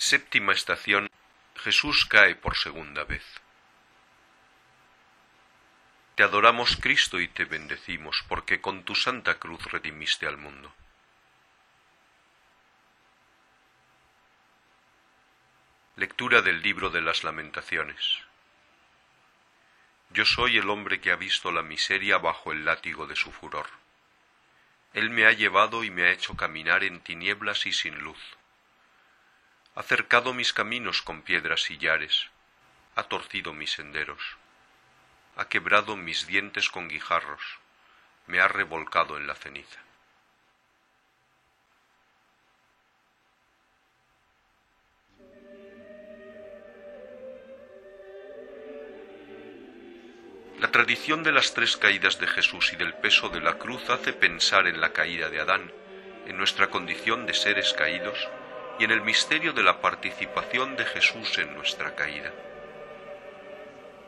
Séptima estación. Jesús cae por segunda vez. Te adoramos Cristo y te bendecimos, porque con tu santa cruz redimiste al mundo. Lectura del libro de las lamentaciones. Yo soy el hombre que ha visto la miseria bajo el látigo de su furor. Él me ha llevado y me ha hecho caminar en tinieblas y sin luz ha cercado mis caminos con piedras sillares, ha torcido mis senderos, ha quebrado mis dientes con guijarros, me ha revolcado en la ceniza. La tradición de las tres caídas de Jesús y del peso de la cruz hace pensar en la caída de Adán, en nuestra condición de seres caídos, y en el misterio de la participación de Jesús en nuestra caída.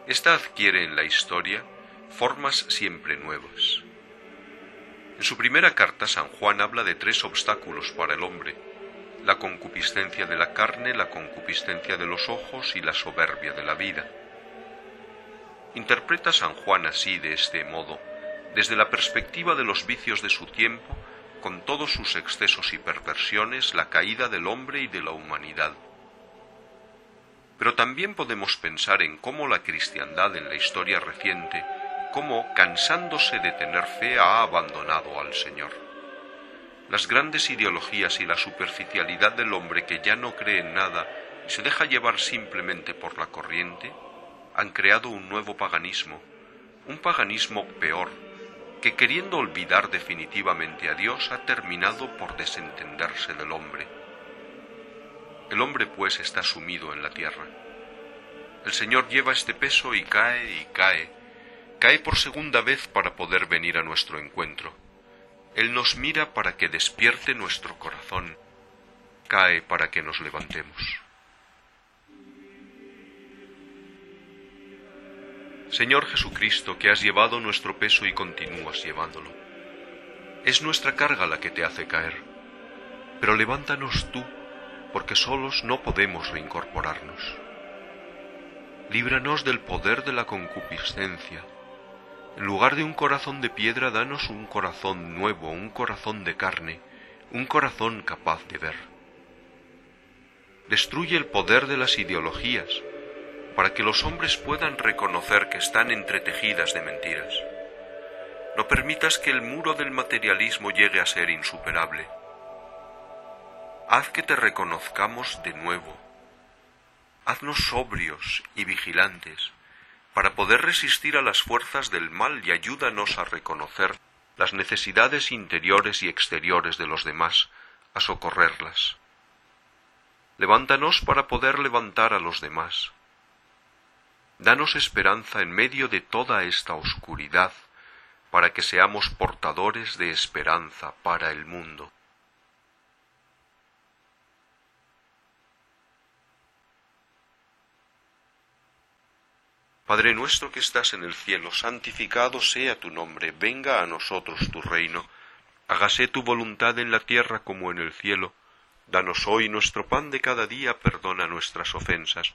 Esta adquiere en la historia formas siempre nuevas. En su primera carta San Juan habla de tres obstáculos para el hombre, la concupiscencia de la carne, la concupiscencia de los ojos y la soberbia de la vida. Interpreta San Juan así de este modo, desde la perspectiva de los vicios de su tiempo, con todos sus excesos y perversiones, la caída del hombre y de la humanidad. Pero también podemos pensar en cómo la cristiandad en la historia reciente, cómo, cansándose de tener fe, ha abandonado al Señor. Las grandes ideologías y la superficialidad del hombre que ya no cree en nada y se deja llevar simplemente por la corriente, han creado un nuevo paganismo, un paganismo peor, que queriendo olvidar definitivamente a Dios ha terminado por desentenderse del hombre. El hombre pues está sumido en la tierra. El Señor lleva este peso y cae y cae, cae por segunda vez para poder venir a nuestro encuentro. Él nos mira para que despierte nuestro corazón, cae para que nos levantemos. Señor Jesucristo, que has llevado nuestro peso y continúas llevándolo. Es nuestra carga la que te hace caer, pero levántanos tú, porque solos no podemos reincorporarnos. Líbranos del poder de la concupiscencia. En lugar de un corazón de piedra, danos un corazón nuevo, un corazón de carne, un corazón capaz de ver. Destruye el poder de las ideologías, para que los hombres puedan reconocer que están entretejidas de mentiras. No permitas que el muro del materialismo llegue a ser insuperable. Haz que te reconozcamos de nuevo. Haznos sobrios y vigilantes para poder resistir a las fuerzas del mal y ayúdanos a reconocer las necesidades interiores y exteriores de los demás, a socorrerlas. Levántanos para poder levantar a los demás Danos esperanza en medio de toda esta oscuridad, para que seamos portadores de esperanza para el mundo. Padre nuestro que estás en el cielo, santificado sea tu nombre, venga a nosotros tu reino, hágase tu voluntad en la tierra como en el cielo. Danos hoy nuestro pan de cada día, perdona nuestras ofensas,